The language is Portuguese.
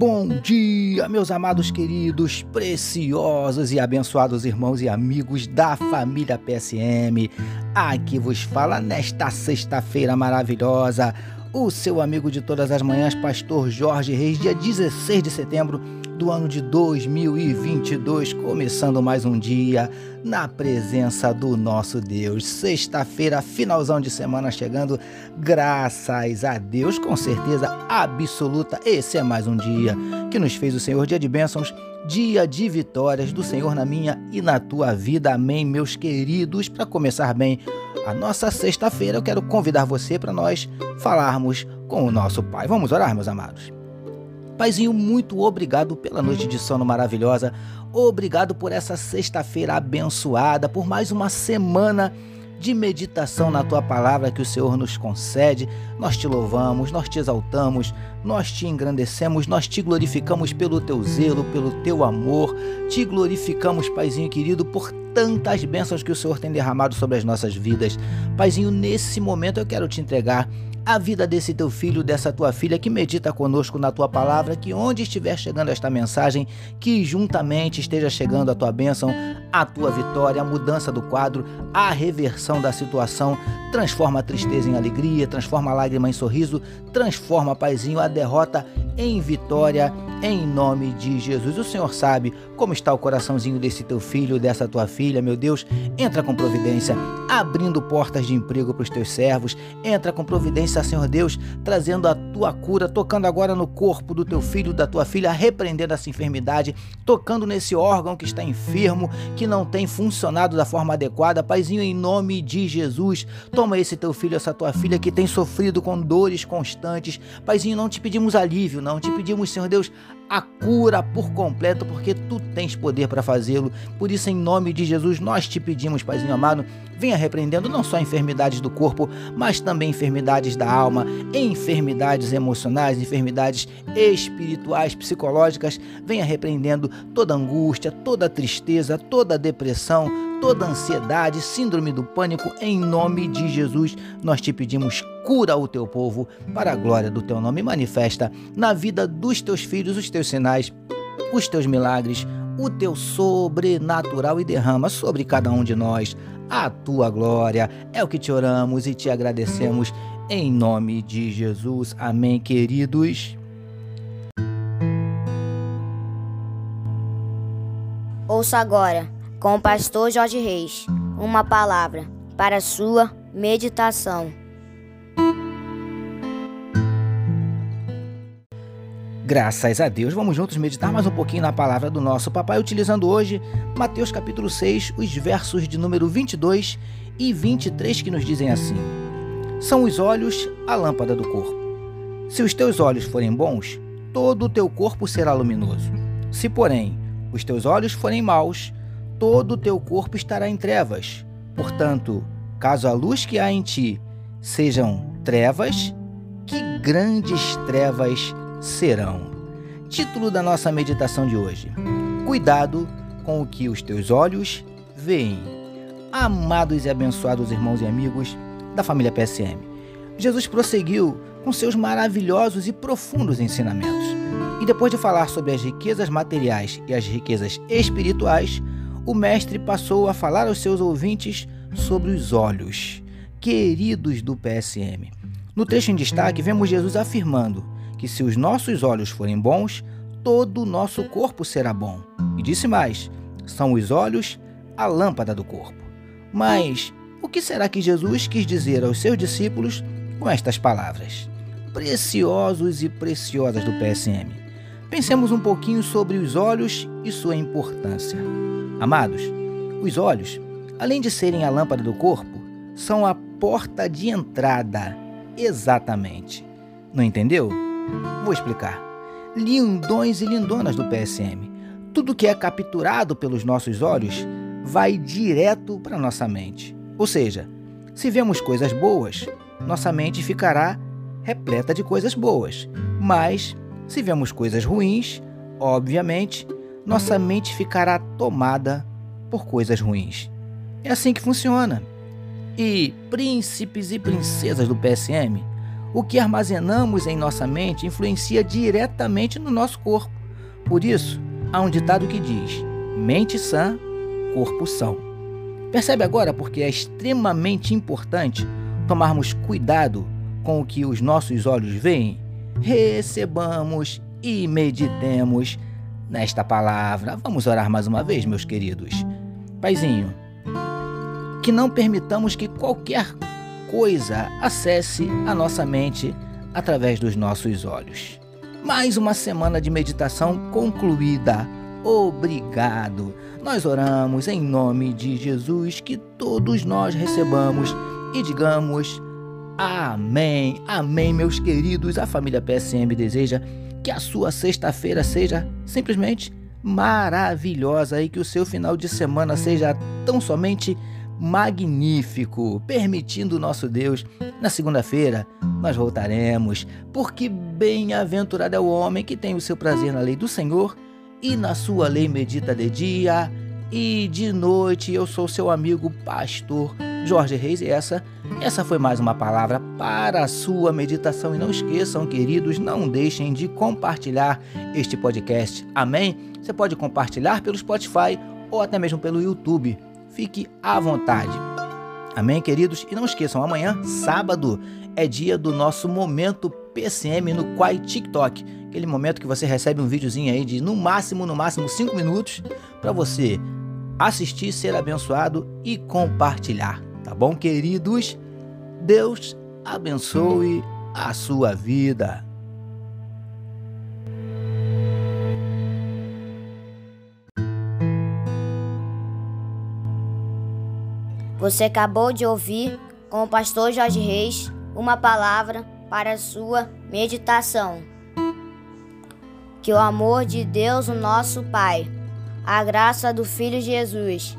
Bom dia, meus amados queridos, preciosos e abençoados irmãos e amigos da família PSM. Aqui vos fala nesta sexta-feira maravilhosa, o seu amigo de todas as manhãs, Pastor Jorge Reis, dia 16 de setembro do ano de 2022, começando mais um dia na presença do nosso Deus. Sexta-feira, finalzão de semana chegando, graças a Deus, com certeza absoluta. Esse é mais um dia que nos fez o Senhor, dia de bênçãos, dia de vitórias do Senhor na minha e na tua vida. Amém, meus queridos. Para começar bem a nossa sexta-feira, eu quero convidar você para nós falarmos com o nosso Pai. Vamos orar, meus amados. Paizinho, muito obrigado pela noite de sono maravilhosa. Obrigado por essa sexta-feira abençoada, por mais uma semana de meditação na tua palavra que o Senhor nos concede. Nós te louvamos, nós te exaltamos, nós te engrandecemos, nós te glorificamos pelo teu zelo, pelo teu amor. Te glorificamos, Paizinho querido, por tantas bênçãos que o Senhor tem derramado sobre as nossas vidas. Paizinho, nesse momento eu quero te entregar a vida desse teu filho, dessa tua filha que medita conosco na tua palavra, que onde estiver chegando esta mensagem, que juntamente esteja chegando a tua bênção, a tua vitória, a mudança do quadro, a reversão da situação, transforma a tristeza em alegria, transforma a lágrima em sorriso, transforma, Paizinho, a derrota em vitória, em nome de Jesus. O Senhor sabe como está o coraçãozinho desse teu filho, dessa tua filha, meu Deus. Entra com providência, abrindo portas de emprego para os teus servos. Entra com providência, Senhor Deus, trazendo a tua cura, tocando agora no corpo do teu filho, da tua filha, repreendendo essa enfermidade, tocando nesse órgão que está enfermo, que não tem funcionado da forma adequada. Paizinho, em nome de Jesus, toma esse teu filho, essa tua filha que tem sofrido com dores constantes. Paizinho, não te pedimos alívio, não te pedimos, Senhor Deus, a cura por completo, porque tu tens poder para fazê-lo. Por isso, em nome de Jesus, nós te pedimos, Paizinho amado, venha repreendendo não só enfermidades do corpo, mas também enfermidades da alma, enfermidades emocionais, enfermidades espirituais, psicológicas. Venha repreendendo toda angústia, toda tristeza, toda depressão, toda ansiedade, síndrome do pânico, em nome de Jesus, nós te pedimos, cura o teu povo para a glória do teu nome. Manifesta na vida dos teus filhos os teus sinais, os teus milagres, o teu sobrenatural e derrama sobre cada um de nós a tua glória. É o que te oramos e te agradecemos em nome de Jesus. Amém, queridos. Ouça agora com o pastor Jorge Reis, uma palavra para sua meditação. Graças a Deus, vamos juntos meditar mais um pouquinho na palavra do nosso papai, utilizando hoje Mateus capítulo 6, os versos de número 22 e 23 que nos dizem assim: São os olhos a lâmpada do corpo. Se os teus olhos forem bons, todo o teu corpo será luminoso. Se, porém, os teus olhos forem maus, todo o teu corpo estará em trevas. Portanto, caso a luz que há em ti sejam trevas, que grandes trevas serão. Título da nossa meditação de hoje: Cuidado com o que os teus olhos veem. Amados e abençoados irmãos e amigos da família PSM, Jesus prosseguiu com seus maravilhosos e profundos ensinamentos. E depois de falar sobre as riquezas materiais e as riquezas espirituais, o mestre passou a falar aos seus ouvintes sobre os olhos, queridos do PSM. No trecho em destaque, vemos Jesus afirmando que se os nossos olhos forem bons, todo o nosso corpo será bom. E disse mais: são os olhos a lâmpada do corpo. Mas o que será que Jesus quis dizer aos seus discípulos com estas palavras? Preciosos e preciosas do PSM. Pensemos um pouquinho sobre os olhos e sua importância. Amados, os olhos, além de serem a lâmpada do corpo, são a porta de entrada. Exatamente. Não entendeu? Vou explicar. Lindões e lindonas do PSM. Tudo que é capturado pelos nossos olhos vai direto para nossa mente. Ou seja, se vemos coisas boas, nossa mente ficará repleta de coisas boas. Mas, se vemos coisas ruins, obviamente, nossa mente ficará tomada por coisas ruins. É assim que funciona. E príncipes e princesas do PSM, O que armazenamos em nossa mente influencia diretamente no nosso corpo. Por isso, há um ditado que diz: mente sã, corpo são. Percebe agora porque é extremamente importante tomarmos cuidado com o que os nossos olhos veem? Recebamos e meditemos nesta palavra. Vamos orar mais uma vez, meus queridos. Paizinho, que não permitamos que qualquer coisa acesse a nossa mente através dos nossos olhos. Mais uma semana de meditação concluída. Obrigado. Nós oramos em nome de Jesus que todos nós recebamos e digamos amém. Amém, meus queridos. A família PSM deseja que a sua sexta-feira seja simplesmente maravilhosa e que o seu final de semana seja tão somente magnífico, permitindo o nosso Deus. Na segunda-feira nós voltaremos, porque bem-aventurado é o homem que tem o seu prazer na lei do Senhor e na sua lei medita de dia e de noite. Eu sou seu amigo pastor Jorge Reis e essa essa foi mais uma palavra para a sua meditação e não esqueçam, queridos, não deixem de compartilhar este podcast. Amém? Você pode compartilhar pelo Spotify ou até mesmo pelo YouTube. Fique à vontade. Amém, queridos? E não esqueçam, amanhã, sábado, é dia do nosso momento PCM no Quai TikTok. Aquele momento que você recebe um videozinho aí de no máximo, no máximo 5 minutos para você assistir, ser abençoado e compartilhar. Tá bom, queridos? Deus abençoe a sua vida. Você acabou de ouvir com o pastor Jorge Reis uma palavra para a sua meditação. Que o amor de Deus, o nosso Pai, a graça do Filho Jesus